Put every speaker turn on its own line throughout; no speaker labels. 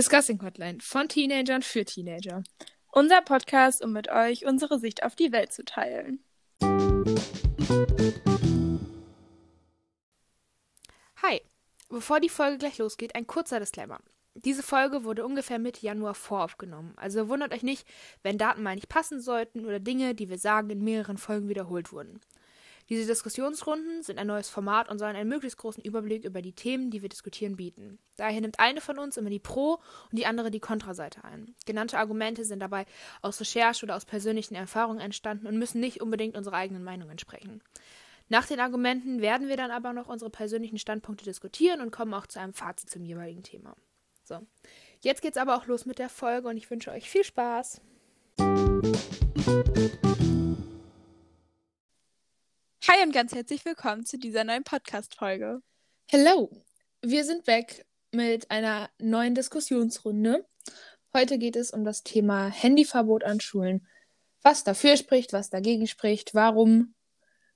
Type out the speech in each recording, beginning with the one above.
Discussing Hotline von Teenagern für Teenager.
Unser Podcast, um mit euch unsere Sicht auf die Welt zu teilen.
Hi, bevor die Folge gleich losgeht, ein kurzer Disclaimer. Diese Folge wurde ungefähr Mitte Januar voraufgenommen, also wundert euch nicht, wenn Daten mal nicht passen sollten oder Dinge, die wir sagen, in mehreren Folgen wiederholt wurden. Diese Diskussionsrunden sind ein neues Format und sollen einen möglichst großen Überblick über die Themen, die wir diskutieren, bieten. Daher nimmt eine von uns immer die Pro- und die andere die Kontraseite ein. Genannte Argumente sind dabei aus Recherche oder aus persönlichen Erfahrungen entstanden und müssen nicht unbedingt unserer eigenen Meinung entsprechen. Nach den Argumenten werden wir dann aber noch unsere persönlichen Standpunkte diskutieren und kommen auch zu einem Fazit zum jeweiligen Thema. So, jetzt geht's aber auch los mit der Folge und ich wünsche euch viel Spaß.
Hi und ganz herzlich willkommen zu dieser neuen Podcast-Folge.
Hello, wir sind weg mit einer neuen Diskussionsrunde. Heute geht es um das Thema Handyverbot an Schulen. Was dafür spricht, was dagegen spricht, warum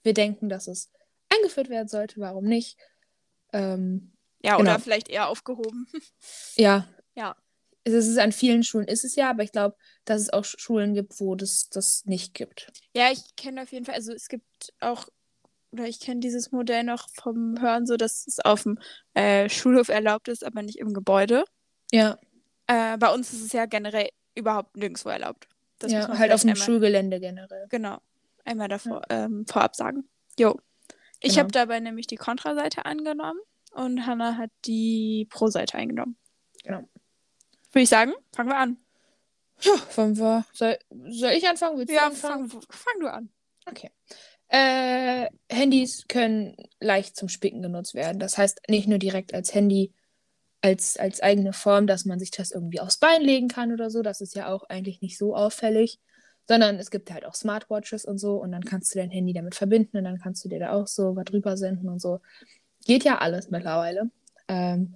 wir denken, dass es eingeführt werden sollte, warum nicht. Ähm,
Ja,
Genau.
oder vielleicht eher aufgehoben.
ja,
Ja.
es ist an vielen Schulen ist es ja, aber ich glaube, dass es auch Schulen gibt, wo das das nicht gibt.
Ja, ich kenne auf jeden Fall, also es gibt auch, oder ich kenne dieses Modell noch vom Hören, so dass es auf dem äh, Schulhof erlaubt ist, aber nicht im Gebäude.
Ja,
Äh, bei uns ist es ja generell überhaupt nirgendwo erlaubt. Das
ja halt auf dem
einmal-
Schulgelände generell.
Genau. Einmal davor, ähm, vorab sagen. Jo. Ich
Genau.
habe dabei nämlich die Kontraseite angenommen und Hannah hat die Pro-Seite eingenommen.
Genau.
Würde ich sagen, fangen wir an.
Ja, wollen wir, soll, soll ich anfangen? Willst du
Ja,
anfangen?
fang, fang du an.
Okay. Äh, Handys können leicht zum Spicken genutzt werden. Das heißt nicht nur direkt als Handy, als, als eigene Form, dass man sich das irgendwie aufs Bein legen kann oder so. Das ist ja auch eigentlich nicht so auffällig. Sondern es gibt halt auch Smartwatches und so und dann kannst du dein Handy damit verbinden und dann kannst du dir da auch so was drüber senden und so. Geht ja alles mittlerweile. Ähm,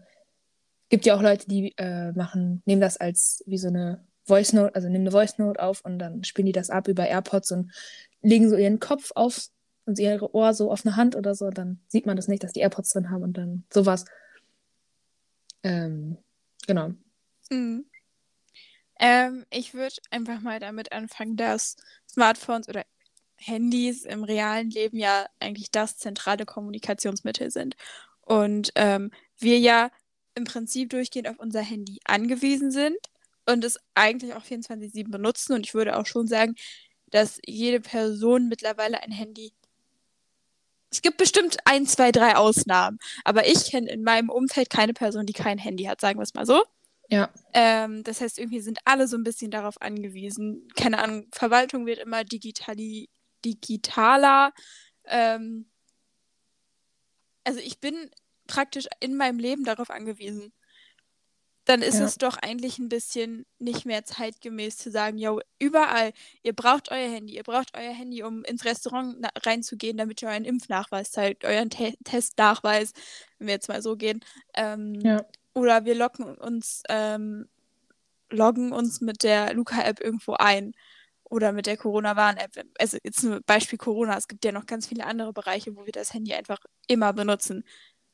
gibt ja auch Leute, die äh, machen, nehmen das als wie so eine Voice Note, also nehmen eine Voice Note auf und dann spielen die das ab über AirPods und legen so ihren Kopf auf und ihre Ohr so auf eine Hand oder so, dann sieht man das nicht, dass die AirPods drin haben und dann sowas. Ähm, genau.
Mhm. Ähm, ich würde einfach mal damit anfangen, dass Smartphones oder Handys im realen Leben ja eigentlich das zentrale Kommunikationsmittel sind. Und ähm, wir ja im Prinzip durchgehend auf unser Handy angewiesen sind und es eigentlich auch 24-7 benutzen. Und ich würde auch schon sagen, dass jede Person mittlerweile ein Handy. Es gibt bestimmt ein, zwei, drei Ausnahmen. Aber ich kenne in meinem Umfeld keine Person, die kein Handy hat, sagen wir es mal so.
Ja.
Ähm, das heißt, irgendwie sind alle so ein bisschen darauf angewiesen. Keine Ahnung, Verwaltung wird immer digitali digitaler. Ähm, also ich bin praktisch in meinem Leben darauf angewiesen. Dann ist
Ja.
es doch eigentlich ein bisschen nicht mehr zeitgemäß zu sagen, yo, überall, ihr braucht euer Handy, ihr braucht euer Handy, um ins Restaurant reinzugehen, damit ihr euren Impfnachweis zeigt, euren Te Testnachweis, wenn wir jetzt mal so gehen. Ähm,
Ja.
oder wir locken uns, ähm, loggen uns mit der Luca-App irgendwo ein. Oder mit der Corona-Warn-App. Also jetzt nur Beispiel Corona. Es gibt ja noch ganz viele andere Bereiche, wo wir das Handy einfach immer benutzen.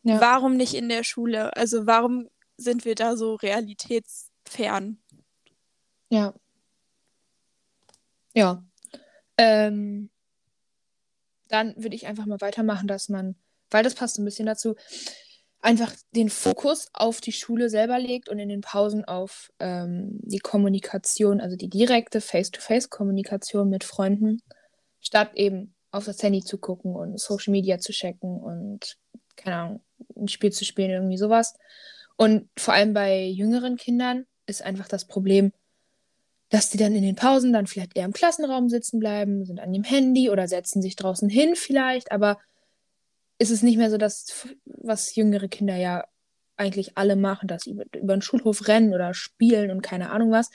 Ja.
Warum nicht in der Schule? Also warum sind wir da so realitätsfern?
Ja. Ja. Ähm, dann würde ich einfach mal weitermachen, dass man, weil das passt ein bisschen dazu, einfach den Fokus auf die Schule selber legt und in den Pausen auf ähm, die Kommunikation, also die direkte Face-to-Face-Kommunikation mit Freunden, statt eben auf das Handy zu gucken und Social Media zu checken und, keine Ahnung, ein Spiel zu spielen, irgendwie sowas. Und vor allem bei jüngeren Kindern ist einfach das Problem, dass die dann in den Pausen dann vielleicht eher im Klassenraum sitzen bleiben, sind an dem Handy oder setzen sich draußen hin vielleicht, aber ist es nicht mehr so, dass, was jüngere Kinder ja eigentlich alle machen, dass sie über, über den Schulhof rennen oder spielen und keine Ahnung was.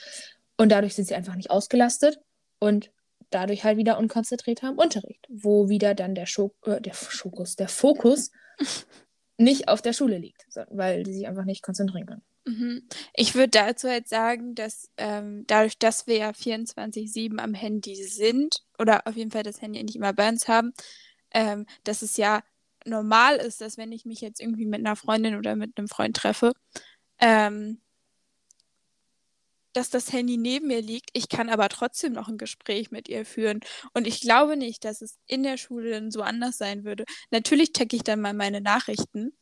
Und dadurch sind sie einfach nicht ausgelastet und dadurch halt wieder unkonzentriert haben Unterricht, wo wieder dann der, Schok äh, der Schokus, der Fokus nicht auf der Schule liegt, weil sie sich einfach nicht konzentrieren können.
Mhm. Ich würde dazu halt sagen, dass ähm, dadurch, dass wir ja 24-7 am Handy sind, oder auf jeden Fall das Handy nicht immer bei uns haben, ähm, dass es ja normal ist, dass wenn ich mich jetzt irgendwie mit einer Freundin oder mit einem Freund treffe, ähm, dass das Handy neben mir liegt. Ich kann aber trotzdem noch ein Gespräch mit ihr führen. Und ich glaube nicht, dass es in der Schule dann so anders sein würde. Natürlich checke ich dann mal meine Nachrichten.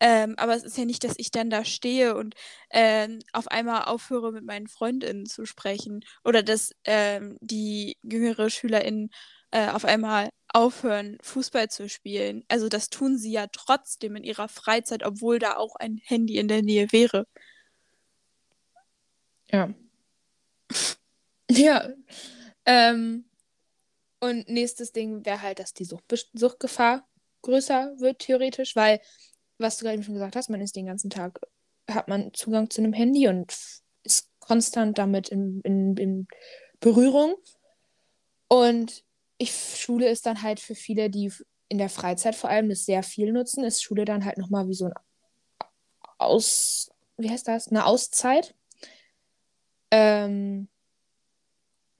Ähm, aber es ist ja nicht, dass ich dann da stehe und ähm, auf einmal aufhöre, mit meinen Freundinnen zu sprechen. Oder dass ähm, die jüngere SchülerInnen äh, auf einmal aufhören, Fußball zu spielen. Also das tun sie ja trotzdem in ihrer Freizeit, obwohl da auch ein Handy in der Nähe wäre.
Ja. ja. Ähm, und nächstes Ding wäre halt, dass die Sucht Suchtgefahr größer wird, theoretisch, weil, was du gerade schon gesagt hast, man ist den ganzen Tag, hat man Zugang zu einem Handy und ist konstant damit in, in, in Berührung. Und ich, Schule ist dann halt für viele, die in der Freizeit vor allem das sehr viel nutzen, ist Schule dann halt nochmal wie so ein Aus, wie heißt das? Eine Auszeit. Ähm,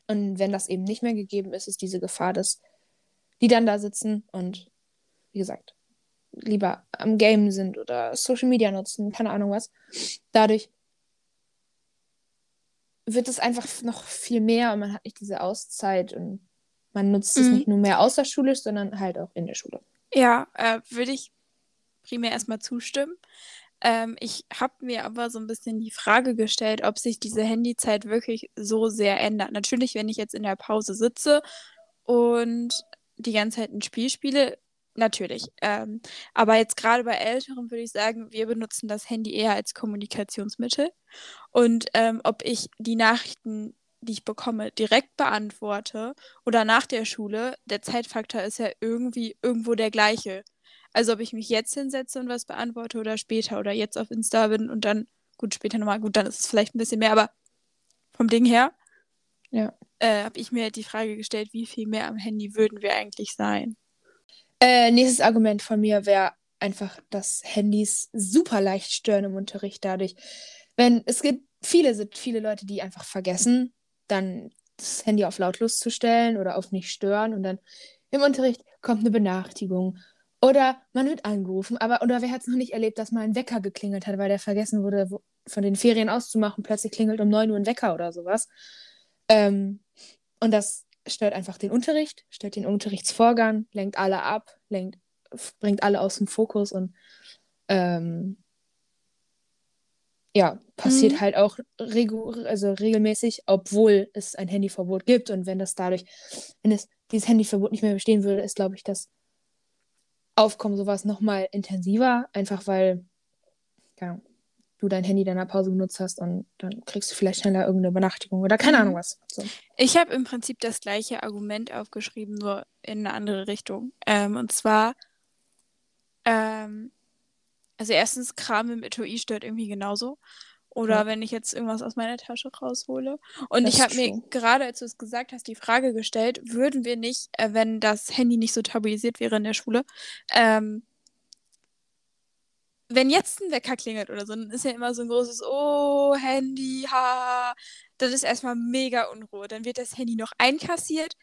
und wenn das eben nicht mehr gegeben ist, ist diese Gefahr, dass die dann da sitzen und, wie gesagt, lieber am Game sind oder Social Media nutzen, keine Ahnung was. Dadurch wird es einfach noch viel mehr und man hat nicht diese Auszeit und man nutzt es mhm. nicht nur mehr außerschulisch, sondern halt auch in der Schule.
Ja, äh, würde ich primär erstmal zustimmen. Ähm, ich habe mir aber so ein bisschen die Frage gestellt, ob sich diese Handyzeit wirklich so sehr ändert. Natürlich, wenn ich jetzt in der Pause sitze und die ganze Zeit ein Spiel spiele, natürlich. Ähm, aber jetzt gerade bei Älteren würde ich sagen, wir benutzen das Handy eher als Kommunikationsmittel. Und ähm, ob ich die Nachrichten die ich bekomme, direkt beantworte oder nach der Schule, der Zeitfaktor ist ja irgendwie irgendwo der gleiche. Also ob ich mich jetzt hinsetze und was beantworte oder später oder jetzt auf Insta bin und dann, gut, später nochmal, gut, dann ist es vielleicht ein bisschen mehr, aber vom Ding her
ja.
äh, habe ich mir die Frage gestellt, wie viel mehr am Handy würden wir eigentlich sein?
Äh, nächstes Argument von mir wäre einfach, dass Handys super leicht stören im Unterricht dadurch. Wenn es gibt viele, sind viele Leute, die einfach vergessen, dann das Handy auf lautlos zu stellen oder auf nicht stören und dann im Unterricht kommt eine Benachrichtigung oder man wird angerufen, aber oder wer hat es noch nicht erlebt, dass mal ein Wecker geklingelt hat, weil der vergessen wurde, wo, von den Ferien auszumachen, plötzlich klingelt um 9 Uhr ein Wecker oder sowas. Ähm, und das stört einfach den Unterricht, stört den Unterrichtsvorgang, lenkt alle ab, lenkt, bringt alle aus dem Fokus und ähm, ja, passiert mhm. halt auch regu also regelmäßig, obwohl es ein Handyverbot gibt. Und wenn das dadurch, wenn es dieses Handyverbot nicht mehr bestehen würde, ist, glaube ich, das Aufkommen sowas nochmal intensiver, einfach weil ja, du dein Handy deiner Pause benutzt hast und dann kriegst du vielleicht schneller irgendeine Benachrichtigung oder keine mhm. Ahnung was. So.
Ich habe im Prinzip das gleiche Argument aufgeschrieben, nur in eine andere Richtung. Ähm, und zwar, ähm, also erstens, Kram im Etui stört irgendwie genauso. Oder ja. wenn ich jetzt irgendwas aus meiner Tasche raushole. Und das ich habe mir gerade, als du es gesagt hast, die Frage gestellt, würden wir nicht, äh, wenn das Handy nicht so tabuisiert wäre in der Schule, ähm, wenn jetzt ein Wecker klingelt oder so, dann ist ja immer so ein großes Oh, Handy, ha. Das ist erstmal mega Unruhe. Dann wird das Handy noch einkassiert,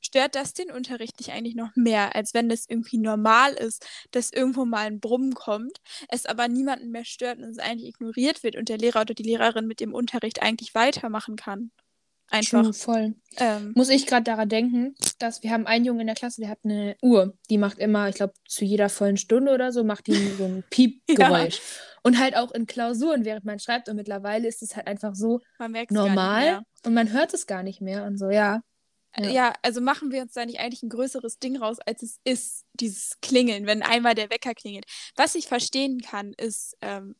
stört das den Unterricht nicht eigentlich noch mehr, als wenn das irgendwie normal ist, dass irgendwo mal ein Brummen kommt, es aber niemanden mehr stört und es eigentlich ignoriert wird und der Lehrer oder die Lehrerin mit dem Unterricht eigentlich weitermachen kann.
Einfach. True, voll. Ähm, Muss ich gerade daran denken, dass wir haben einen Jungen in der Klasse, der hat eine Uhr, die macht immer, ich glaube, zu jeder vollen Stunde oder so, macht die so ein Piepgeräusch. ja. Und halt auch in Klausuren, während man schreibt. Und mittlerweile ist es halt einfach so normal und man hört es gar nicht mehr und so, ja.
Ja. ja. also machen wir uns da nicht eigentlich ein größeres Ding raus, als es ist, dieses Klingeln, wenn einmal der Wecker klingelt. Was ich verstehen kann, ist, ähm,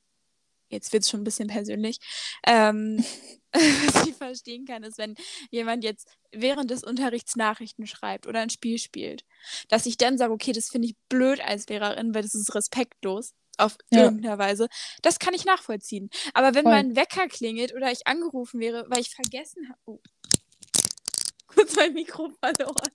jetzt wird es schon ein bisschen persönlich, ähm, was ich verstehen kann, ist, wenn jemand jetzt während des Unterrichts Nachrichten schreibt oder ein Spiel spielt, dass ich dann sage, okay, das finde ich blöd als Lehrerin, weil das ist respektlos auf ja. irgendeiner Weise. Das kann ich nachvollziehen. Aber wenn Voll. mein Wecker klingelt oder ich angerufen wäre, weil ich vergessen habe, oh, kurz mein Mikro verloren.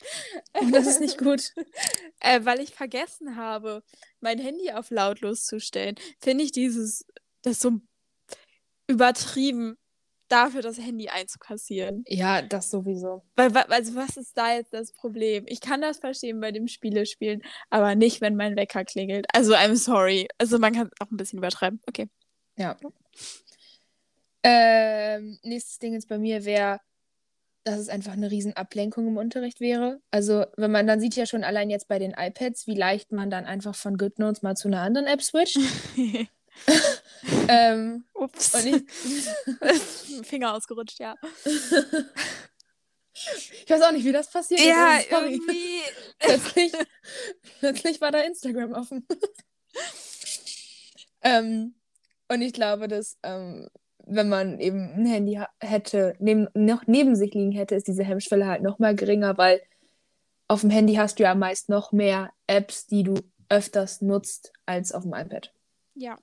Das ist nicht gut.
äh, weil ich vergessen habe, mein Handy auf lautlos zu stellen, finde ich dieses, das so übertrieben, dafür das Handy einzukassieren.
Ja, das sowieso.
Weil, also was ist da jetzt das Problem? Ich kann das verstehen bei dem Spielespielen, aber nicht, wenn mein Wecker klingelt. Also, I'm sorry. Also, man kann es auch ein bisschen übertreiben. Okay.
Ja. Ähm, nächstes Ding jetzt bei mir wäre, dass es einfach eine riesen Ablenkung im Unterricht wäre. Also, wenn man dann sieht ja schon allein jetzt bei den iPads, wie leicht man dann einfach von GoodNotes mal zu einer anderen App switcht. ähm,
Ups.
ich,
Finger ausgerutscht, ja.
ich weiß auch nicht, wie das passiert
Ja,
ist. also sorry.
irgendwie.
plötzlich, plötzlich war da Instagram offen. ähm, und ich glaube, dass ähm, wenn man eben ein Handy ha hätte, neben, noch neben sich liegen hätte, ist diese Hemmschwelle halt noch mal geringer, weil auf dem Handy hast du ja meist noch mehr Apps, die du öfters nutzt als auf dem iPad.
Ja.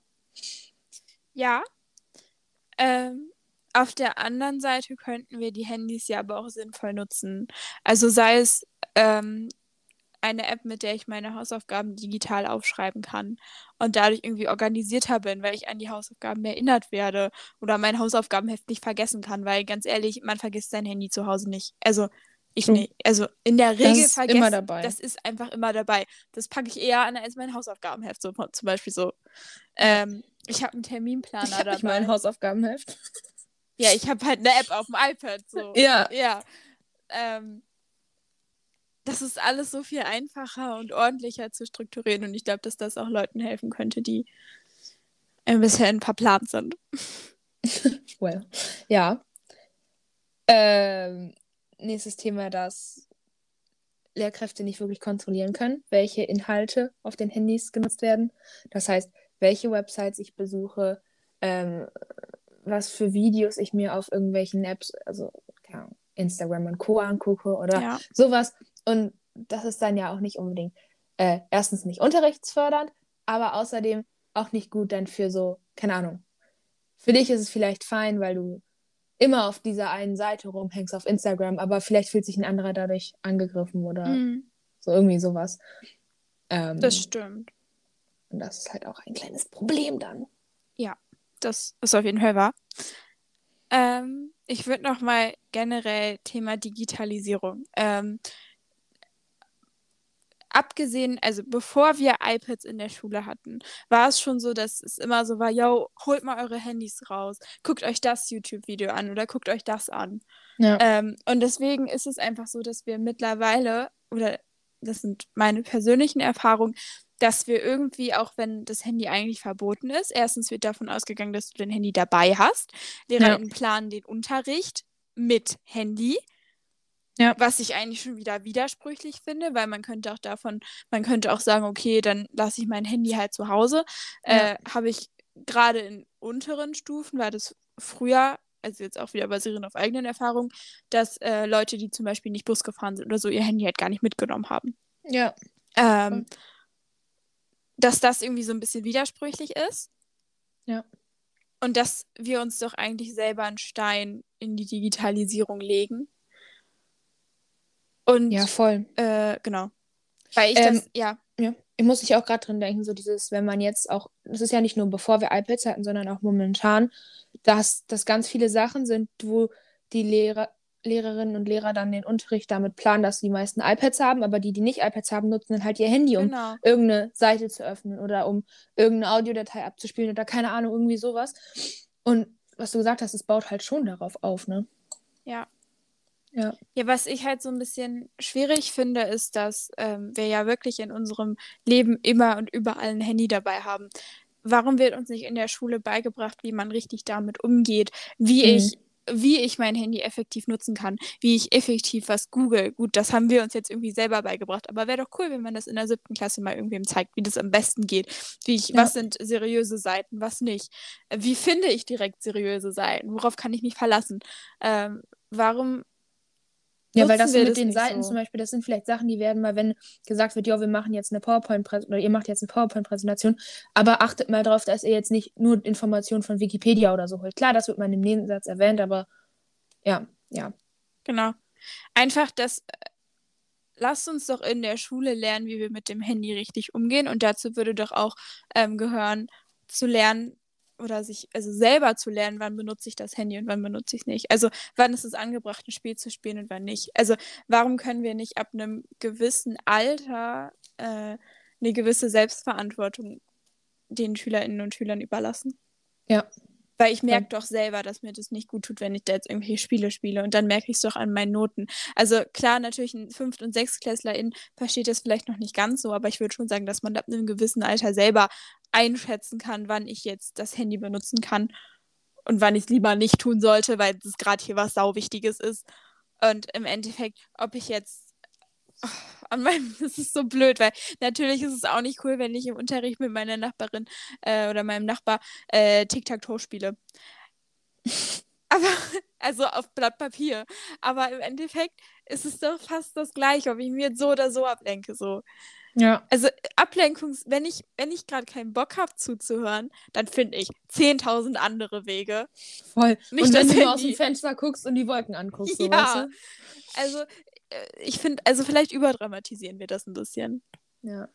Ja. Ähm, auf der anderen Seite könnten wir die Handys ja aber auch sinnvoll nutzen. Also sei es ähm, eine App, mit der ich meine Hausaufgaben digital aufschreiben kann und dadurch irgendwie organisierter bin, weil ich an die Hausaufgaben erinnert werde oder mein Hausaufgabenheft nicht vergessen kann, weil ganz ehrlich, man vergisst sein Handy zu Hause nicht. Also ich
True.
nicht. Also in der
Das
Regel
ist
vergessen.
immer dabei.
Das ist einfach immer dabei. Das packe ich eher an als mein Hausaufgabenheft, so zum Beispiel so. Ähm, ich habe einen Terminplaner
Ich habe
dabei.
nicht mal ein Hausaufgabenheft.
Ja, ich habe halt eine App auf dem iPad. So.
Ja.
Ja. Ähm, das ist alles so viel einfacher und ordentlicher zu strukturieren und ich glaube, dass das auch Leuten helfen könnte, die ein bisschen verplant sind.
Well. Ja. Ähm, nächstes Thema, das Lehrkräfte nicht wirklich kontrollieren können, welche Inhalte auf den Handys genutzt werden. Das heißt, welche Websites ich besuche, ähm, was für Videos ich mir auf irgendwelchen Apps, also keine Ahnung, Instagram und Co. angucke oder
Ja.
sowas. Und das ist dann ja auch nicht unbedingt äh, erstens nicht unterrichtsfördernd, aber außerdem auch nicht gut dann für so, keine Ahnung. Für dich ist es vielleicht fein, weil du immer auf dieser einen Seite rumhängst auf Instagram, aber vielleicht fühlt sich ein anderer dadurch angegriffen oder
Mhm,
so irgendwie sowas. Ähm,
das stimmt.
und das ist halt auch ein kleines Problem dann.
Das ist auf jeden Fall wahr. Ähm, ich würde noch mal generell Thema Digitalisierung. Ähm, abgesehen, also bevor wir iPads in der Schule hatten, war es schon so, dass es immer so war, yo, holt mal eure Handys raus, guckt euch das YouTube-Video an oder guckt euch das an.
Ja.
Ähm, und deswegen ist es einfach so, dass wir mittlerweile, oder das sind meine persönlichen Erfahrungen, dass wir irgendwie, auch wenn das Handy eigentlich verboten ist, erstens wird davon ausgegangen, dass du dein Handy dabei hast. LehrerInnen planen den Unterricht mit Handy.
Ja.
Was ich eigentlich schon wieder widersprüchlich finde, weil man könnte auch davon, man könnte auch sagen, okay, dann lasse ich mein Handy halt zu Hause.
Ja.
Äh, Habe ich gerade in unteren Stufen, war das früher, also jetzt auch wieder basierend auf eigenen Erfahrungen, dass äh, Leute, die zum Beispiel nicht Bus gefahren sind oder so, ihr Handy halt gar nicht mitgenommen haben.
Ja.
Ähm, dass das irgendwie so ein bisschen widersprüchlich ist.
Ja.
Und dass wir uns doch eigentlich selber einen Stein in die Digitalisierung legen. Und
Ja, voll.
äh, genau. Weil ich
Ähm,
das, ja,
Ja. Ich muss mich auch gerade dran denken, so dieses, wenn man jetzt auch, das ist ja nicht nur bevor wir iPads hatten, sondern auch momentan, dass das ganz viele Sachen sind, wo die Lehrer, Lehrerinnen und Lehrer dann den Unterricht damit planen, dass die meisten iPads haben, aber die, die nicht iPads haben, nutzen dann halt ihr Handy, um
genau.
irgendeine Seite zu öffnen oder um irgendeine Audiodatei abzuspielen oder keine Ahnung, irgendwie sowas. Und was du gesagt hast, es baut halt schon darauf auf, ne?
Ja.
Ja.
Ja, was ich halt so ein bisschen schwierig finde, ist, dass ähm, wir ja wirklich in unserem Leben immer und überall ein Handy dabei haben. Warum wird uns nicht in der Schule beigebracht, wie man richtig damit umgeht, wie
Mhm.
ich, wie ich mein Handy effektiv nutzen kann, wie ich effektiv was google? Gut, das haben wir uns jetzt irgendwie selber beigebracht, aber wäre doch cool, wenn man das in der siebten Klasse mal irgendwem zeigt, wie das am besten geht. Wie ich,
Ja.
was sind seriöse Seiten, was nicht? Äh, Wie finde ich direkt seriöse Seiten? Worauf kann ich mich verlassen? Ähm, warum
Ja, weil das mit
das
den Seiten
so?
zum Beispiel, das sind vielleicht Sachen, die werden mal, wenn gesagt wird, ja, wir machen jetzt eine PowerPoint-Präsentation oder ihr macht jetzt eine PowerPoint-Präsentation, aber achtet mal drauf, dass ihr jetzt nicht nur Informationen von Wikipedia oder so holt. Klar, das wird mal im Nebensatz erwähnt, aber ja, ja.
Genau. Einfach das, äh, lasst uns doch in der Schule lernen, wie wir mit dem Handy richtig umgehen. Und dazu würde doch auch ähm, gehören, zu lernen oder sich, also selber zu lernen, wann benutze ich das Handy und wann benutze ich es nicht. Also wann ist es angebracht, ein Spiel zu spielen und wann nicht. Also warum können wir nicht ab einem gewissen Alter äh, eine gewisse Selbstverantwortung den Schülerinnen und Schülern überlassen?
Ja.
Weil ich merke doch selber, dass mir das nicht gut tut, wenn ich da jetzt irgendwelche Spiele spiele. Und dann merke ich es doch an meinen Noten. Also klar, natürlich ein Fünft- und Sechstklässlerin versteht das vielleicht noch nicht ganz so, aber ich würde schon sagen, dass man ab einem gewissen Alter selber einschätzen kann, wann ich jetzt das Handy benutzen kann und wann ich es lieber nicht tun sollte, weil es gerade hier was Sauwichtiges ist. Und im Endeffekt, ob ich jetzt oh, an meinem, das ist so blöd, weil natürlich ist es auch nicht cool, wenn ich im Unterricht mit meiner Nachbarin äh, oder meinem Nachbar äh, Tic-Tac-Toe spiele. Aber, also auf Blatt Papier. Aber im Endeffekt ist es doch fast das Gleiche, ob ich mir so oder so ablenke. So.
Ja.
Also Ablenkungs, wenn ich, wenn ich gerade keinen Bock habe zuzuhören, dann finde ich 10.000 andere Wege.
Voll.
Nicht
und wenn du nur aus dem Fenster guckst und die Wolken anguckst, so,
Ja.
weißt du?
Also äh, ich finde, also vielleicht überdramatisieren wir das ein bisschen.
Ja.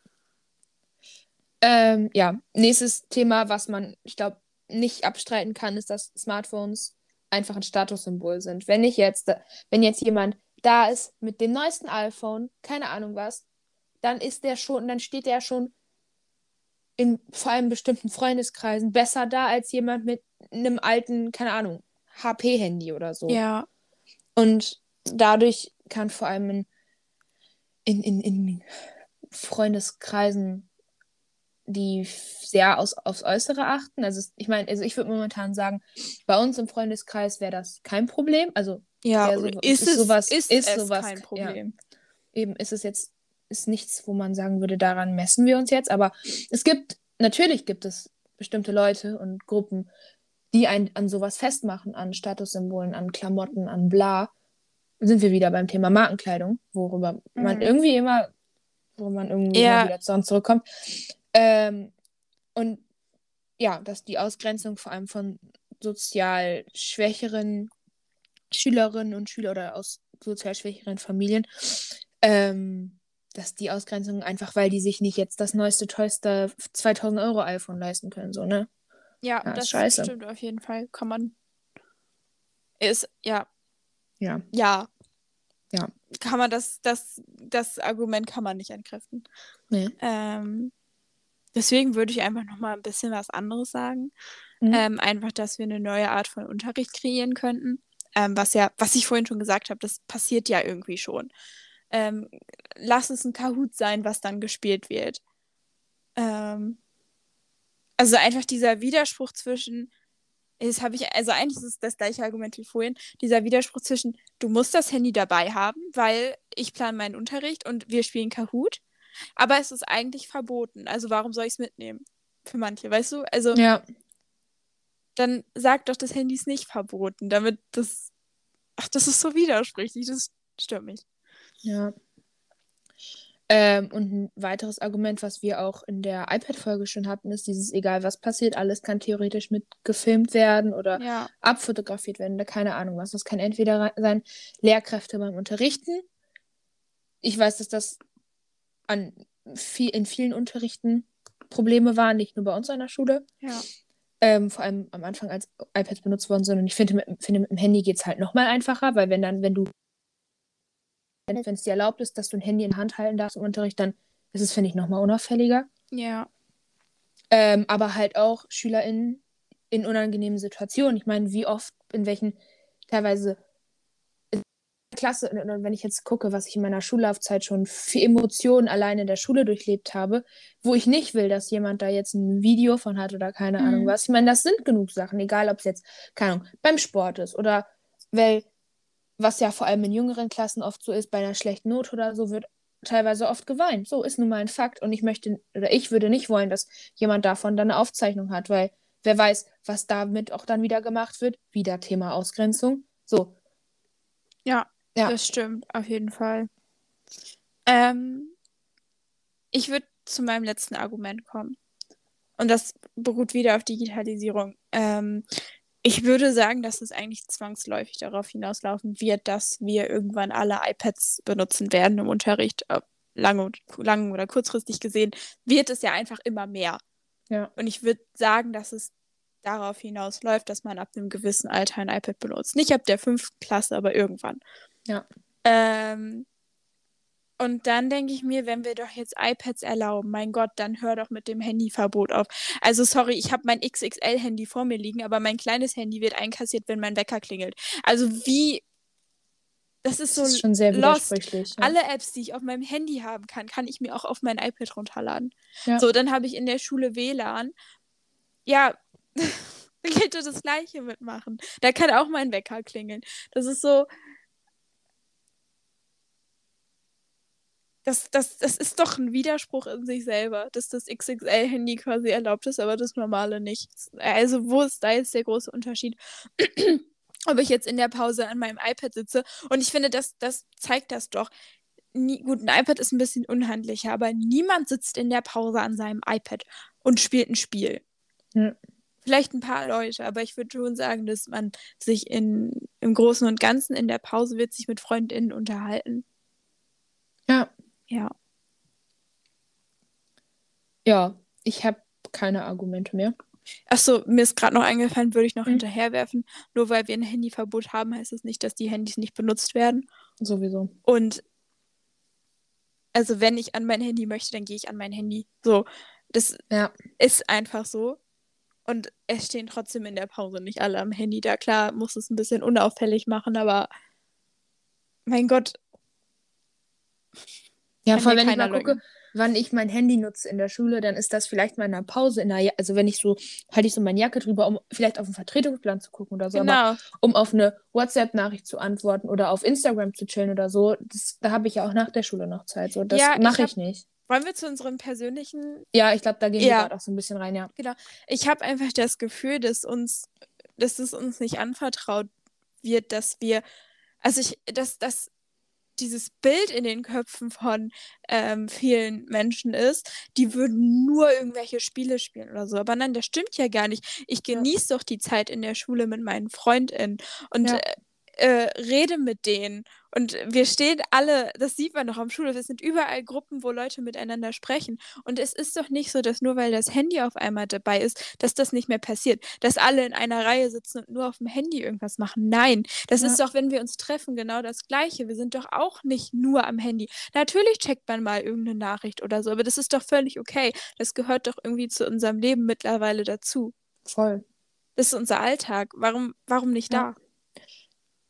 Ähm, ja, nächstes Thema, was man, ich glaube, nicht abstreiten kann, ist, dass Smartphones einfach ein Statussymbol sind. Wenn ich jetzt, wenn jetzt jemand da ist mit dem neuesten iPhone, keine Ahnung was, dann ist der schon, dann steht der schon in vor allem bestimmten Freundeskreisen besser da als jemand mit einem alten, keine Ahnung, HP-Handy oder so.
Ja.
Und dadurch kann vor allem in, in, in, in Freundeskreisen, die sehr aus, aufs Äußere achten. Also ich meine, also ich würde momentan sagen, bei uns im Freundeskreis wäre das kein Problem. Also
Ja,
Ja, so-
ist,
ist
es,
sowas-
ist,
ist
es
sowas,
kein
ja.
Problem.
eben ist es jetzt ist nichts, wo man sagen würde, daran messen wir uns jetzt. Aber es gibt, natürlich gibt es bestimmte Leute und Gruppen, die einen an sowas festmachen, an Statussymbolen, an Klamotten, an bla. Sind wir wieder beim Thema Markenkleidung, worüber man
Mhm.
irgendwie immer, wo man irgendwie
Ja.
immer wieder zu uns zurückkommt. Ähm, und ja, dass die Ausgrenzung vor allem von sozial schwächeren Schülerinnen und Schüler oder aus sozial schwächeren Familien, ähm, dass die Ausgrenzung einfach, weil die sich nicht jetzt das neueste, teuerste 2000 Euro iPhone leisten können, so, ne?
Ja,
Ja,
das
scheiße.
stimmt auf jeden Fall. Kann man. Ist, ja,
Ja.
ja.
Ja.
Kann man das, das, das Argument kann man nicht entkräften.
Nee.
Ähm, deswegen würde ich einfach noch mal ein bisschen was anderes sagen.
Mhm.
Ähm, einfach, dass wir eine neue Art von Unterricht kreieren könnten. Ähm, was ja, was ich vorhin schon gesagt habe, das passiert ja irgendwie schon. Ähm, lass es ein Kahoot sein, was dann gespielt wird. Ähm, also einfach dieser Widerspruch zwischen, das habe ich, also eigentlich ist es das gleiche Argument wie vorhin, dieser Widerspruch zwischen, du musst das Handy dabei haben, weil ich plane meinen Unterricht und wir spielen Kahoot, aber es ist eigentlich verboten. Also warum soll ich es mitnehmen? Für manche, weißt du? Also
Ja.
dann sag doch, das Handy ist nicht verboten, damit das. Ach, das ist so widersprüchlich, das stört mich.
Ja. Ähm, und ein weiteres Argument, was wir auch in der iPad-Folge schon hatten, ist dieses, egal was passiert, alles kann theoretisch mit gefilmt werden oder
Ja.
abfotografiert werden oder keine Ahnung was. Das kann entweder sein Lehrkräfte beim Unterrichten. Ich weiß, dass das an viel, in vielen Unterrichten Probleme waren, nicht nur bei uns an der Schule.
Ja.
Ähm, vor allem am Anfang, als iPads benutzt worden sind. Und ich finde, mit, finde, mit dem Handy geht es halt nochmal einfacher, weil wenn dann, wenn du, wenn es dir erlaubt ist, dass du ein Handy in der Hand halten darfst im Unterricht, dann ist es, finde ich, nochmal unauffälliger.
Ja.
Ähm, aber halt auch SchülerInnen in unangenehmen Situationen. Ich meine, wie oft, in welchen teilweise in der Klasse, und und wenn ich jetzt gucke, was ich in meiner Schullaufzeit schon für Emotionen alleine in der Schule durchlebt habe, wo ich nicht will, dass jemand da jetzt ein Video von hat oder keine
Mhm.
Ahnung was. Ich meine, das sind genug Sachen, egal ob es jetzt, keine Ahnung, beim Sport ist oder weil, was ja vor allem in jüngeren Klassen oft so ist, bei einer schlechten Note oder so, wird teilweise oft geweint. So ist nun mal ein Fakt. Und ich möchte, oder ich würde nicht wollen, dass jemand davon dann eine Aufzeichnung hat, weil wer weiß, was damit auch dann wieder gemacht wird. Wieder Thema Ausgrenzung. So.
Ja,
Ja.
das stimmt, auf jeden Fall. Ähm, ich würde zu meinem letzten Argument kommen. Und das beruht wieder auf Digitalisierung. Ähm, ich würde sagen, dass es eigentlich zwangsläufig darauf hinauslaufen wird, dass wir irgendwann alle iPads benutzen werden im Unterricht. Ob Lang, und- lang oder kurzfristig gesehen, wird es ja einfach immer mehr.
Ja.
Und ich würde sagen, dass es darauf hinausläuft, dass man ab einem gewissen Alter ein iPad benutzt. Nicht ab der fünften Klasse, aber irgendwann.
Ja.
Ähm, Und dann denke ich mir, wenn wir doch jetzt iPads erlauben, mein Gott, dann hör doch mit dem Handyverbot auf. Also sorry, ich habe mein XXL-Handy vor mir liegen, aber mein kleines Handy wird einkassiert, wenn mein Wecker klingelt. Also wie das ist so
Das ist schon sehr widersprüchlich. Ja.
Alle Apps, die ich auf meinem Handy haben kann, kann ich mir auch auf mein iPad runterladen.
Ja.
So, dann habe ich in der Schule WLAN. Ja, da geht das Gleiche mitmachen. Da kann auch mein Wecker klingeln. Das ist so. Das, das, das ist doch ein Widerspruch in sich selber, dass das XXL-Handy quasi erlaubt ist, aber das normale nicht. Also, wo ist da jetzt der große Unterschied? ob ich jetzt in der Pause an meinem iPad sitze. Und ich finde, das, das zeigt das doch. Nie, gut, ein iPad ist ein bisschen unhandlicher, aber niemand sitzt in der Pause an seinem iPad und spielt ein Spiel.
Ja.
Vielleicht ein paar Leute, aber ich würde schon sagen, dass man sich in, im Großen und Ganzen in der Pause wird sich mit FreundInnen unterhalten.
ja.
Ja.
Ja, ich habe keine Argumente mehr.
Achso, mir ist gerade noch eingefallen, würde ich noch
Mhm.
hinterherwerfen. Nur weil wir ein Handyverbot haben, heißt es nicht, dass die Handys nicht benutzt werden.
Sowieso.
Und also wenn ich an mein Handy möchte, dann gehe ich an mein Handy. So, das
Ja.
ist einfach so. Und es stehen trotzdem in der Pause nicht alle am Handy da. Klar, muss es ein bisschen unauffällig machen, aber mein Gott,
Ja, vor allem, wenn ich mal gucke,
leugnen.
wann ich mein Handy nutze in der Schule, dann ist das vielleicht mal in einer Pause, in einer, also wenn ich so, halte ich so meine Jacke drüber, um vielleicht auf einen Vertretungsplan zu gucken oder so, aber
genau.
um auf eine WhatsApp-Nachricht zu antworten oder auf Instagram zu chillen oder so, das, da habe ich ja auch nach der Schule noch Zeit. So, das
Ja, ich
mache
hab-
ich nicht.
Wollen wir zu unserem persönlichen
Ja, ich glaube, da gehen wir
Ja.
gerade auch so ein bisschen rein, ja.
ich habe einfach das Gefühl, dass uns, dass es uns nicht anvertraut wird, dass wir, also ich, dass, dass dieses Bild in den Köpfen von ähm, vielen Menschen ist, die würden nur irgendwelche Spiele spielen oder so. Aber nein, das stimmt ja gar nicht. Ich
Ja.
genieße doch die Zeit in der Schule mit meinen FreundInnen und
Ja.
äh, äh, rede mit denen. Und wir stehen alle, das sieht man noch am Schulhof, es sind überall Gruppen, wo Leute miteinander sprechen. Und es ist doch nicht so, dass nur weil das Handy auf einmal dabei ist, dass das nicht mehr passiert. Dass alle in einer Reihe sitzen und nur auf dem Handy irgendwas machen. Nein, das
Ja.
ist doch, wenn wir uns treffen, genau das Gleiche. Wir sind doch auch nicht nur am Handy. Natürlich checkt man mal irgendeine Nachricht oder so, aber das ist doch völlig okay. Das gehört doch irgendwie zu unserem Leben mittlerweile dazu.
Voll.
Das ist unser Alltag. Warum, warum nicht
Ja.
da?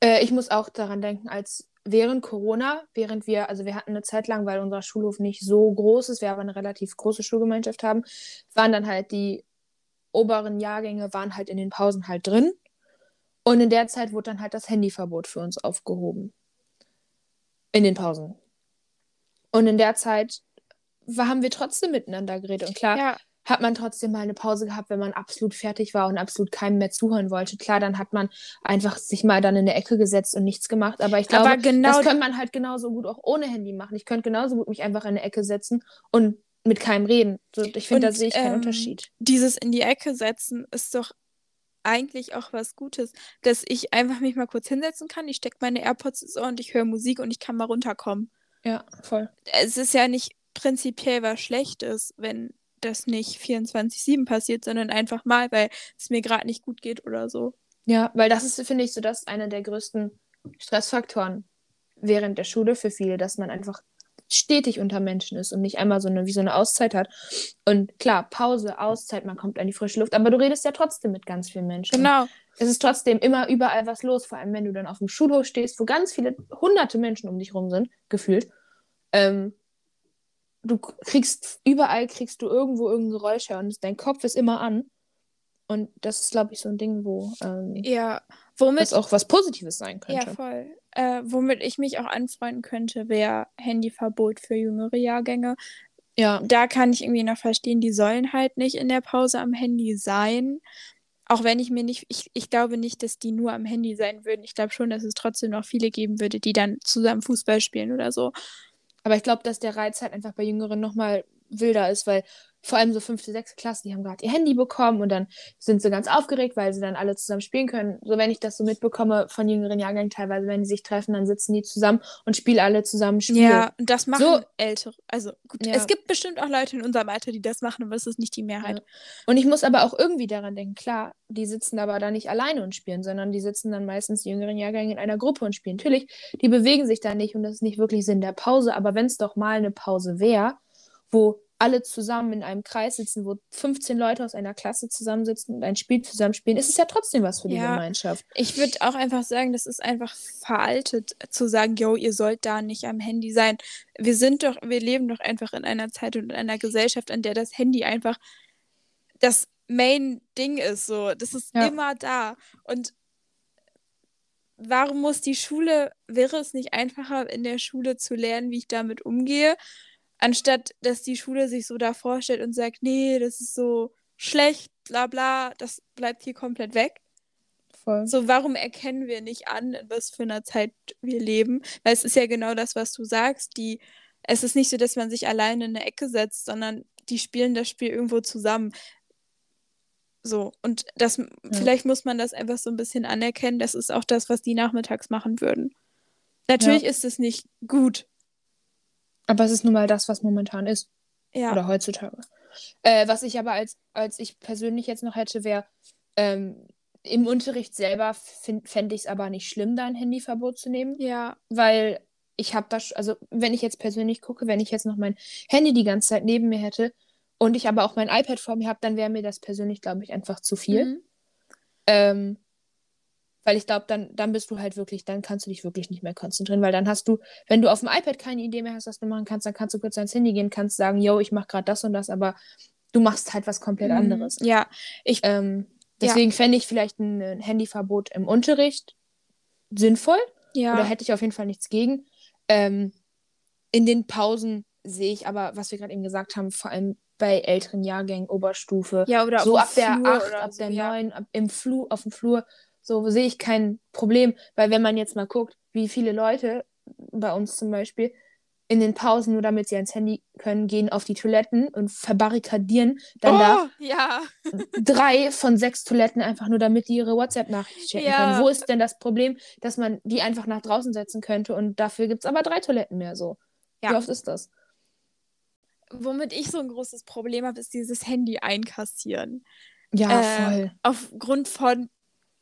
Äh, ich muss auch daran denken, als während Corona, während wir, also wir hatten eine Zeit lang, weil unser Schulhof nicht so groß ist, wir aber eine relativ große Schulgemeinschaft haben, waren dann halt die oberen Jahrgänge waren halt in den Pausen halt drin. Und in der Zeit wurde dann halt das Handyverbot für uns aufgehoben. In den Pausen. Und in der Zeit haben wir trotzdem miteinander geredet. Und klar,
Ja,
hat man trotzdem mal eine Pause gehabt, wenn man absolut fertig war und absolut keinem mehr zuhören wollte. Klar, dann hat man einfach sich mal dann in der Ecke gesetzt und nichts gemacht. Aber ich glaube,
aber genau
das könnte man halt genauso gut auch ohne Handy machen. Ich könnte genauso gut mich einfach in der Ecke setzen und mit keinem reden. So, ich finde, da sehe ich keinen
ähm,
Unterschied.
dieses in die Ecke setzen ist doch eigentlich auch was Gutes, dass ich einfach mich mal kurz hinsetzen kann, ich stecke meine AirPods ins Ohr und ich höre Musik und ich kann mal runterkommen.
Ja, voll.
Es ist ja nicht prinzipiell was Schlechtes, wenn das nicht 24/7 passiert, sondern einfach mal, weil es mir gerade nicht gut geht oder so.
Ja, weil das ist, finde ich, so das einer der größten Stressfaktoren während der Schule für viele, dass man einfach stetig unter Menschen ist und nicht einmal so eine, wie so eine Auszeit hat. Und klar, Pause, Auszeit, man kommt an die frische Luft, aber du redest ja trotzdem mit ganz vielen Menschen.
Genau.
Es ist trotzdem immer überall was los, vor allem wenn du dann auf dem Schulhof stehst, wo ganz viele hunderte Menschen um dich rum sind, gefühlt. Ähm, du kriegst, überall kriegst du irgendwo irgendein Geräusch her und dein Kopf ist immer an. Und das ist, glaube ich, so ein Ding, wo ähm,
Ja, womit
das auch was Positives sein
Ja,
könnte.
voll. Äh, womit ich mich auch anfreunden könnte, wäre Handyverbot für jüngere Jahrgänge.
Ja,
Da kann ich irgendwie noch verstehen, die sollen halt nicht in der Pause am Handy sein. Auch wenn ich mir nicht, ich, ich glaube nicht, dass die nur am Handy sein würden. Ich glaube schon, dass es trotzdem noch viele geben würde, die dann zusammen Fußball spielen oder so.
Aber ich glaube, dass der Reiz halt einfach bei Jüngeren nochmal wilder ist, weil vor allem so fünfte, sechste Klasse, die haben gerade ihr Handy bekommen und dann sind sie ganz aufgeregt, weil sie dann alle zusammen spielen können. So, wenn ich das so mitbekomme von jüngeren Jahrgängen teilweise, wenn die sich treffen, dann sitzen die zusammen und spielen alle zusammen Spiele.
Ja, und das machen
So.
Ältere. Also gut,
Ja.
es gibt bestimmt auch Leute in unserem Alter, die das machen, aber es ist nicht die Mehrheit.
Und ich muss aber auch irgendwie daran denken, klar, die sitzen aber da nicht alleine und spielen, sondern die sitzen dann meistens die jüngeren Jahrgänge in einer Gruppe und spielen. Natürlich, die bewegen sich da nicht und das ist nicht wirklich Sinn der Pause, aber wenn es doch mal eine Pause wäre, wo alle zusammen in einem Kreis sitzen, wo 15 Leute aus einer Klasse zusammensitzen und ein Spiel zusammen spielen, ist es ja trotzdem was für die
Ja.
Gemeinschaft.
Ich würde auch einfach sagen, das ist einfach veraltet, zu sagen, yo, ihr sollt da nicht am Handy sein. Wir sind doch, wir leben doch einfach in einer Zeit und in einer Gesellschaft, in der das Handy einfach das Main-Ding ist. So, das ist
Ja.
immer da. Und warum muss die Schule, wäre es nicht einfacher, in der Schule zu lernen, wie ich damit umgehe, anstatt dass die Schule sich so da vorstellt und sagt, nee, das ist so schlecht, bla bla, das bleibt hier komplett weg.
Voll.
So, warum erkennen wir nicht an, in was für einer Zeit wir leben? Weil es ist ja genau das, was du sagst. Die, es ist nicht so, dass man sich alleine in eine Ecke setzt, sondern die spielen das Spiel irgendwo zusammen. So, und das, vielleicht muss man das einfach so ein bisschen anerkennen. Das ist auch das, was die nachmittags machen würden. Natürlich
Ja.
ist es nicht gut.
Aber es ist nun mal das, was momentan ist.
Ja.
Oder heutzutage. Äh, was ich aber als, als ich persönlich jetzt noch hätte, wäre, ähm, im Unterricht selber fände ich es aber nicht schlimm, da ein Handyverbot zu nehmen.
Ja.
Weil ich habe das, also wenn ich jetzt persönlich gucke, wenn ich jetzt noch mein Handy die ganze Zeit neben mir hätte und ich aber auch mein iPad vor mir habe, dann wäre mir das persönlich, glaube ich, einfach zu viel.
Mhm.
Ähm, weil ich glaube, dann, dann bist du halt wirklich, dann kannst du dich wirklich nicht mehr konzentrieren, weil dann hast du, wenn du auf dem iPad keine Idee mehr hast, was du machen kannst, dann kannst du kurz ans Handy gehen, kannst sagen, yo, ich mache gerade das und das, aber du machst halt was komplett
Mhm.
anderes.
Ja, ich,
Ähm, deswegen fände ich vielleicht ein, Handyverbot im Unterricht sinnvoll.
ja.
Oder hätte ich auf jeden Fall nichts gegen. Ähm, in den Pausen sehe ich aber, was wir gerade eben gesagt haben, vor allem bei älteren Jahrgängen, Oberstufe,
ja, oder
so ab der
Flur
8,
oder
ab
so,
der
ja.
9, ab, im Flur, auf dem Flur, so sehe ich kein Problem. Weil wenn man jetzt mal guckt, wie viele Leute bei uns zum Beispiel in den Pausen, nur damit sie ans Handy können, gehen auf die Toiletten und verbarrikadieren dann da
Oh, ja.
drei von sechs Toiletten einfach nur, damit die ihre WhatsApp-Nachricht checken
Ja.
können. Wo ist denn das Problem, dass man die einfach nach draußen setzen könnte und dafür gibt es aber drei Toiletten mehr so?
Ja.
Wie oft ist das?
Womit ich so ein großes Problem habe, ist dieses Handy einkassieren.
Ja,
Äh,
voll.
Aufgrund von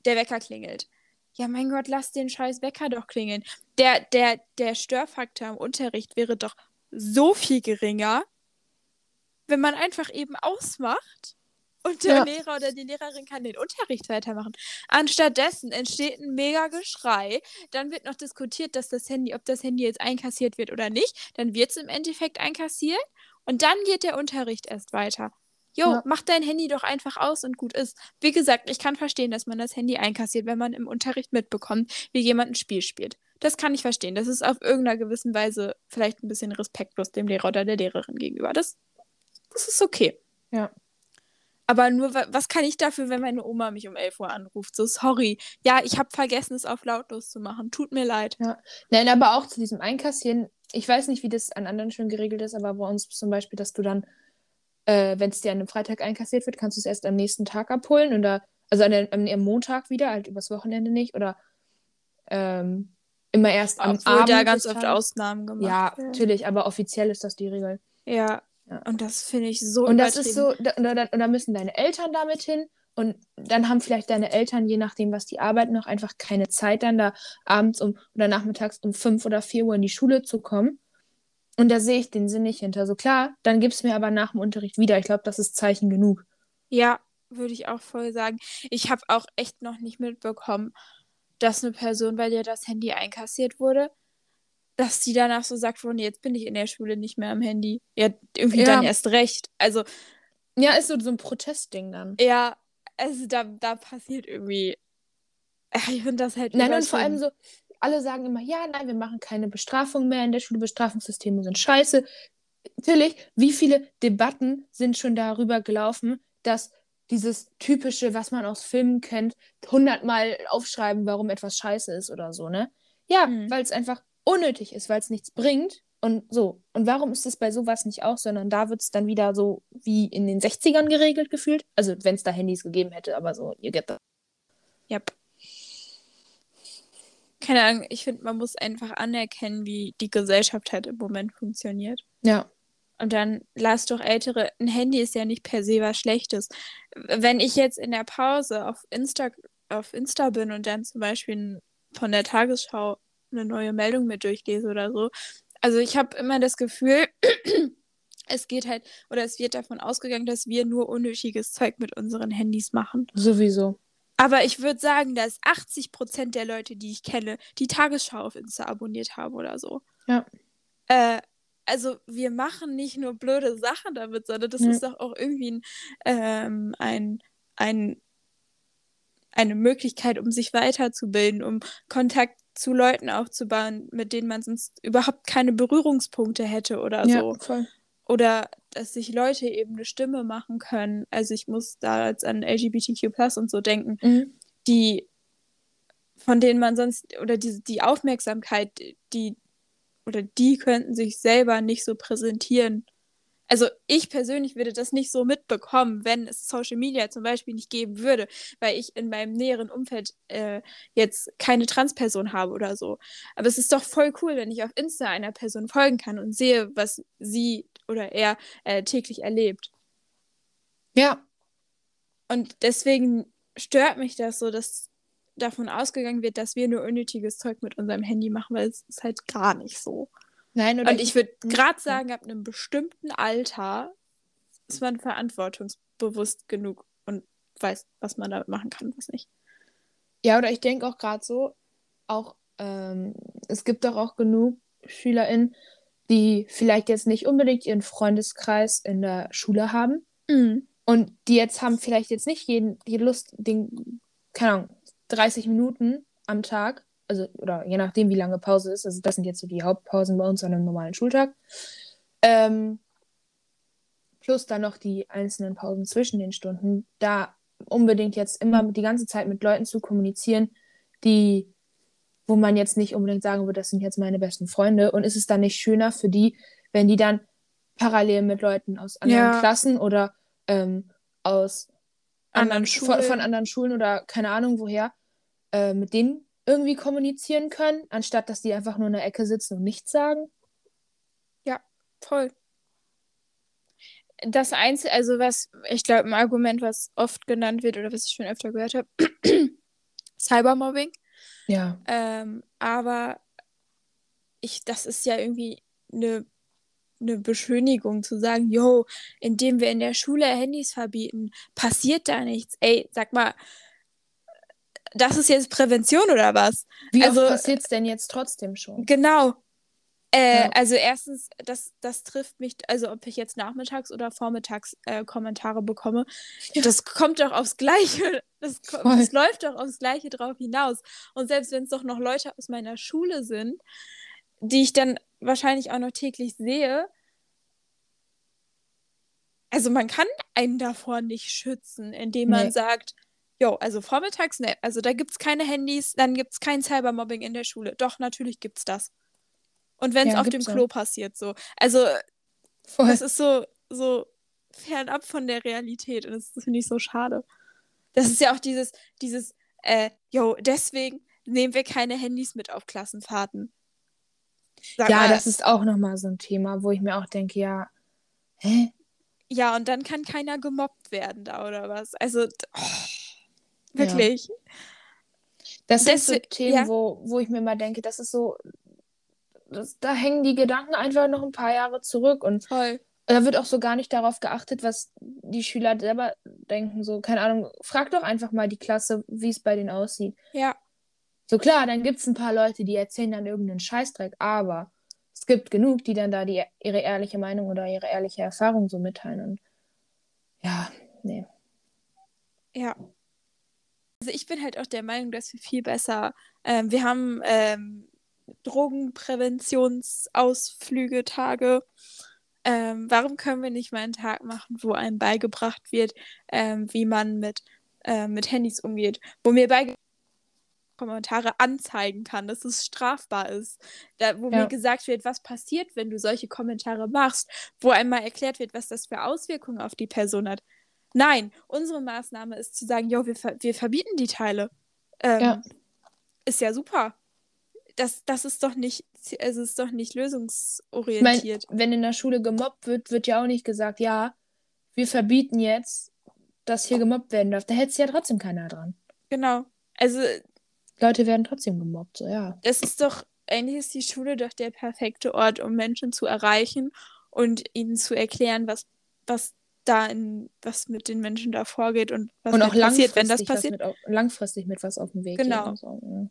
der Wecker klingelt. Ja, mein Gott, lass den scheiß Wecker doch klingeln. Der, der, der Störfaktor im Unterricht wäre doch so viel geringer, wenn man einfach eben ausmacht und der
Ja.
Lehrer oder die Lehrerin kann den Unterricht weitermachen. Anstattdessen entsteht ein mega Geschrei. Dann wird noch diskutiert, dass das Handy, ob das Handy jetzt einkassiert wird oder nicht. Dann wird es im Endeffekt einkassiert und dann geht der Unterricht erst weiter. Jo,
Ja.
mach dein Handy doch einfach aus und gut ist. Wie gesagt, ich kann verstehen, dass man das Handy einkassiert, wenn man im Unterricht mitbekommt, wie jemand ein Spiel spielt. Das kann ich verstehen. Das ist auf irgendeiner gewissen Weise vielleicht ein bisschen respektlos dem Lehrer oder der Lehrerin gegenüber. Das, das ist okay.
Ja.
Aber nur, wa- was kann ich dafür, wenn meine Oma mich um 11 Uhr anruft? So, sorry. Ja, ich habe vergessen, es auf lautlos zu machen. Tut mir leid.
Nein, aber auch zu diesem Einkassieren. Ich weiß nicht, wie das an anderen schon geregelt ist, aber bei uns zum Beispiel, dass du dann, äh, wenn es dir an einem Freitag einkassiert wird, kannst du es erst am nächsten Tag abholen oder, also an der, am, Montag wieder, halt übers Wochenende nicht oder ähm, immer erst am
Obwohl
Abend.
da ganz oft
Tages.
Ausnahmen gemacht
Ja,
werden.
natürlich, aber offiziell ist das die Regel.
Ja.
Ja.
Und das finde ich so
Und das ist so, da, da, da müssen deine Eltern damit hin. Und dann haben vielleicht deine Eltern, je nachdem, was die arbeiten, noch einfach keine Zeit, dann da abends um oder nachmittags um fünf oder vier Uhr in die Schule zu kommen. Und da sehe ich den Sinn nicht hinter. So klar, dann gib es mir aber nach dem Unterricht wieder. Ich glaube, das ist Zeichen genug.
Ja, würde ich auch voll sagen. Ich habe auch echt noch nicht mitbekommen, dass eine Person, bei der das Handy einkassiert wurde, dass die danach so sagt, nee, jetzt bin ich in der Schule nicht mehr am Handy. Ja, irgendwie
Ja.
dann erst recht. Also,
Ja, ist so, so ein Protestding dann.
ja, also da, da passiert irgendwie. Ich finde das halt
Nein, und vor allem so, alle sagen immer, ja, nein, wir machen keine Bestrafung mehr in der Schule, Bestrafungssysteme sind scheiße. Natürlich, wie viele Debatten sind schon darüber gelaufen, dass dieses typische, was man aus Filmen kennt, hundertmal aufschreiben, warum etwas scheiße ist oder so, ne? Ja,
Mhm.
weil es einfach unnötig ist, weil es nichts bringt Und so. Und warum ist es bei sowas nicht auch, sondern da wird es dann wieder so wie in den 60ern geregelt gefühlt? Also, wenn es da Handys gegeben hätte, aber so, ihr get that.
Yep. Keine Ahnung, ich finde, man muss einfach anerkennen, wie die Gesellschaft halt im Moment funktioniert.
Ja.
Und dann lass doch Ältere. Ein Handy ist ja nicht per se was Schlechtes. Wenn ich jetzt in der Pause auf Insta, auf Insta bin und dann zum Beispiel von der Tagesschau eine neue Meldung mit durchlese oder so, also ich habe immer das Gefühl, es geht halt, oder es wird davon ausgegangen, dass wir nur unnötiges Zeug mit unseren Handys machen.
Sowieso.
Aber ich würde sagen, dass 80 Prozent der Leute, die ich kenne, die Tagesschau auf Insta abonniert haben oder so.
Ja.
Äh, also wir machen nicht nur blöde Sachen damit, sondern das ja. ist doch auch irgendwie ein, ähm, ein, ein, eine Möglichkeit, um sich weiterzubilden, um Kontakt zu Leuten aufzubauen, mit denen man sonst überhaupt keine Berührungspunkte hätte oder
ja,
so.
Voll.
Oder dass sich Leute eben eine Stimme machen können. Also ich muss da jetzt an LGBTQ und so denken,
mhm.
die von denen man sonst, oder die, die Aufmerksamkeit, die, oder die könnten sich selber nicht so präsentieren also ich persönlich würde das nicht so mitbekommen, wenn es Social Media zum Beispiel nicht geben würde, weil ich in meinem näheren Umfeld äh, jetzt keine Transperson habe oder so. Aber es ist doch voll cool, wenn ich auf Insta einer Person folgen kann und sehe, was sie oder er äh, täglich erlebt.
Ja.
Und deswegen stört mich das so, dass davon ausgegangen wird, dass wir nur unnötiges Zeug mit unserem Handy machen, weil es ist halt gar nicht so.
Nein, oder
Und ich würde gerade sagen, ab einem bestimmten Alter ist man verantwortungsbewusst genug und weiß, was man damit machen kann, was nicht.
Ja, oder ich denke auch gerade so, auch ähm, es gibt doch auch genug SchülerInnen, die vielleicht jetzt nicht unbedingt ihren Freundeskreis in der Schule haben.
Mhm.
Und die jetzt haben vielleicht jetzt nicht jeden, die Lust, den, keine Ahnung, 30 Minuten am Tag also oder je nachdem, wie lange Pause ist, also das sind jetzt so die Hauptpausen bei uns an einem normalen Schultag. Ähm, plus dann noch die einzelnen Pausen zwischen den Stunden, da unbedingt jetzt immer die ganze Zeit mit Leuten zu kommunizieren, die, wo man jetzt nicht unbedingt sagen würde, das sind jetzt meine besten Freunde. Und ist es dann nicht schöner für die, wenn die dann parallel mit Leuten aus anderen ja. Klassen oder ähm, aus anderen Schulen. Von, von, anderen Schulen oder keine Ahnung woher, äh, mit denen irgendwie kommunizieren können, anstatt dass die einfach nur in der Ecke sitzen und nichts sagen.
Ja, voll. Das Einzige, also was, ich glaube, ein Argument, was oft genannt wird oder was ich schon öfter gehört habe, Cybermobbing.
Ja.
Ähm, aber ich, das ist ja irgendwie eine, eine Beschönigung zu sagen, yo, indem wir in der Schule Handys verbieten, passiert da nichts. Ey, sag mal, das ist jetzt Prävention oder was?
Wie also, passiert es denn jetzt trotzdem schon?
Genau. Äh, ja. Also erstens, das, das trifft mich, also ob ich jetzt nachmittags oder vormittags äh, Kommentare bekomme, ja. das kommt doch aufs Gleiche, das, das läuft doch aufs Gleiche drauf hinaus. Und selbst wenn es doch noch Leute aus meiner Schule sind, die ich dann wahrscheinlich auch noch täglich sehe, also man kann einen davor nicht schützen, indem man nee. sagt, Jo, also vormittags, ne, also da gibt es keine Handys, dann gibt es kein Cybermobbing in der Schule. Doch, natürlich gibt es das. Und wenn es ja, auf dem Klo passiert, so. Also, Voll. das ist so, so fernab von der Realität und das, das finde ich so schade. Das ist ja auch dieses, dieses, äh, jo, deswegen nehmen wir keine Handys mit auf Klassenfahrten.
Sag ja, mal, das ist auch nochmal so ein Thema, wo ich mir auch denke, ja, hä?
Ja, und dann kann keiner gemobbt werden da oder was. Also, oh. Wirklich. Ja.
Das sind so Themen, ja. wo, wo ich mir mal denke, das ist so, das, da hängen die Gedanken einfach noch ein paar Jahre zurück und
Voll.
da wird auch so gar nicht darauf geachtet, was die Schüler selber denken. So, keine Ahnung, frag doch einfach mal die Klasse, wie es bei denen aussieht.
Ja.
So klar, dann gibt es ein paar Leute, die erzählen dann irgendeinen Scheißdreck, aber es gibt genug, die dann da die, ihre ehrliche Meinung oder ihre ehrliche Erfahrung so mitteilen. Und ja, nee.
Ja, also ich bin halt auch der Meinung, dass wir viel besser, ähm, wir haben ähm, Drogenpräventionsausflüge, Tage. Ähm, warum können wir nicht mal einen Tag machen, wo einem beigebracht wird, ähm, wie man mit, äh, mit Handys umgeht? Wo mir beigebracht Kommentare anzeigen kann, dass es strafbar ist. Da, wo
Ja.
mir gesagt wird, was passiert, wenn du solche Kommentare machst, wo einmal erklärt wird, was das für Auswirkungen auf die Person hat. Nein, unsere Maßnahme ist zu sagen, jo, wir, ver wir verbieten die Teile. Ähm,
Ja.
Ist ja super. Das, das ist doch nicht, es ist doch nicht
Ich meine,
lösungsorientiert.
wenn in der Schule gemobbt wird, wird ja auch nicht gesagt, ja, wir verbieten jetzt, dass hier gemobbt werden darf. Da hält sich ja trotzdem keiner dran.
Genau. Also,
Leute werden trotzdem gemobbt, so ja.
das ist doch, eigentlich ist die Schule doch der perfekte Ort, um Menschen zu erreichen und ihnen zu erklären, was, was da in, was mit den Menschen da vorgeht und was
Und auch
passiert, wenn das passiert.
mit, langfristig mit was auf dem Weg
Genau.
so.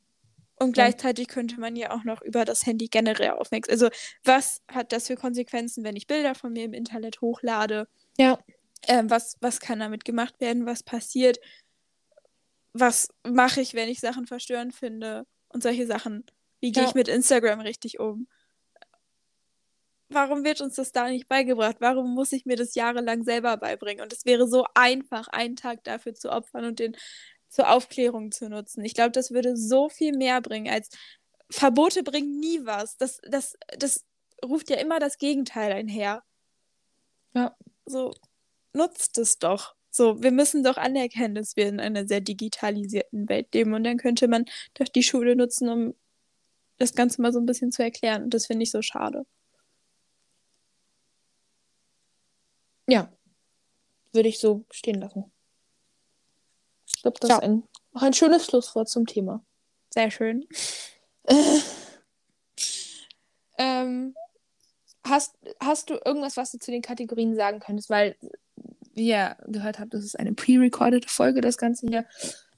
Und gleichzeitig könnte man ja auch noch über das Handy generell aufmerksam. Also, was hat das für Konsequenzen, wenn ich Bilder von mir im Internet hochlade?
Ja.
Ähm, was, was kann damit gemacht werden? Was passiert? Was mache ich, wenn ich Sachen verstörend finde? Und solche Sachen. Wie gehe
Ja.
ich mit Instagram richtig um? Warum wird uns das da nicht beigebracht? Warum muss ich mir das jahrelang selber beibringen? Und es wäre so einfach, einen Tag dafür zu opfern und den zur Aufklärung zu nutzen. Ich glaube, das würde so viel mehr bringen als Verbote bringen nie was. Das, das, das ruft ja immer das Gegenteil einher.
Ja.
So, nutzt es doch. So, wir müssen doch anerkennen, dass wir in einer sehr digitalisierten Welt leben. Und dann könnte man doch die Schule nutzen, um das Ganze mal so ein bisschen zu erklären. Und das finde ich so schade.
Ja. Würde ich so stehen lassen. Ich glaube, das
Ja.
ist ein, auch ein schönes Schlusswort zum Thema.
Sehr schön.
Ähm, hast, hast du irgendwas, was du zu den Kategorien sagen könntest? Weil, wie ihr gehört habt, das ist eine pre-recordete Folge, das Ganze hier.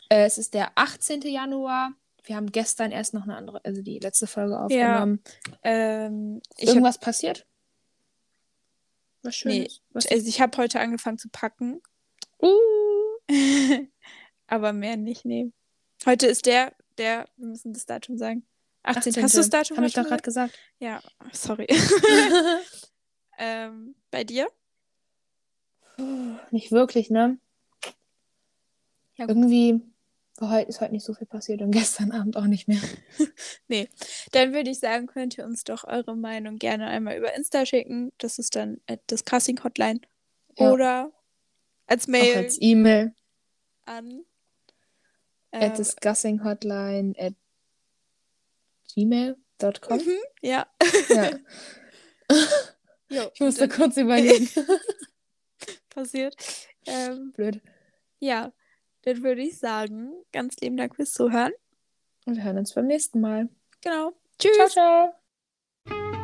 Äh, es ist der 18. Januar. Wir haben gestern erst noch eine andere, also die letzte Folge aufgenommen.
Ähm,
Ist
ich hab,
irgendwas passiert? Was
Nee,
Schönes? Was
also ich habe heute angefangen zu packen.
uh,
Aber mehr nicht, nee. Heute ist der, der, wir müssen das Datum sagen. 18. Hast du das Datum
Habe ich doch gerade gesagt.
Ja, sorry. ähm, bei dir?
Puh, Nicht wirklich, ne?
Ja.
Irgendwie war heute, ist heute nicht so viel passiert und gestern Abend auch nicht mehr.
Dann würde ich sagen, könnt ihr uns doch eure Meinung gerne einmal über Insta schicken. Das ist dann das Casting Hotline.
Ja.
Oder als
Auch
Mail
als E-Mail
an.
At
ähm,
discussinghotline at gmail.com.
mhm, ja.
Ja,
Jo,
ich musste kurz überlegen.
passiert. Ähm,
Blöd.
ja, dann würde ich sagen, ganz lieben Dank fürs Zuhören.
Und wir hören uns beim nächsten Mal.
Genau. Tschüss.
Ciao, ciao.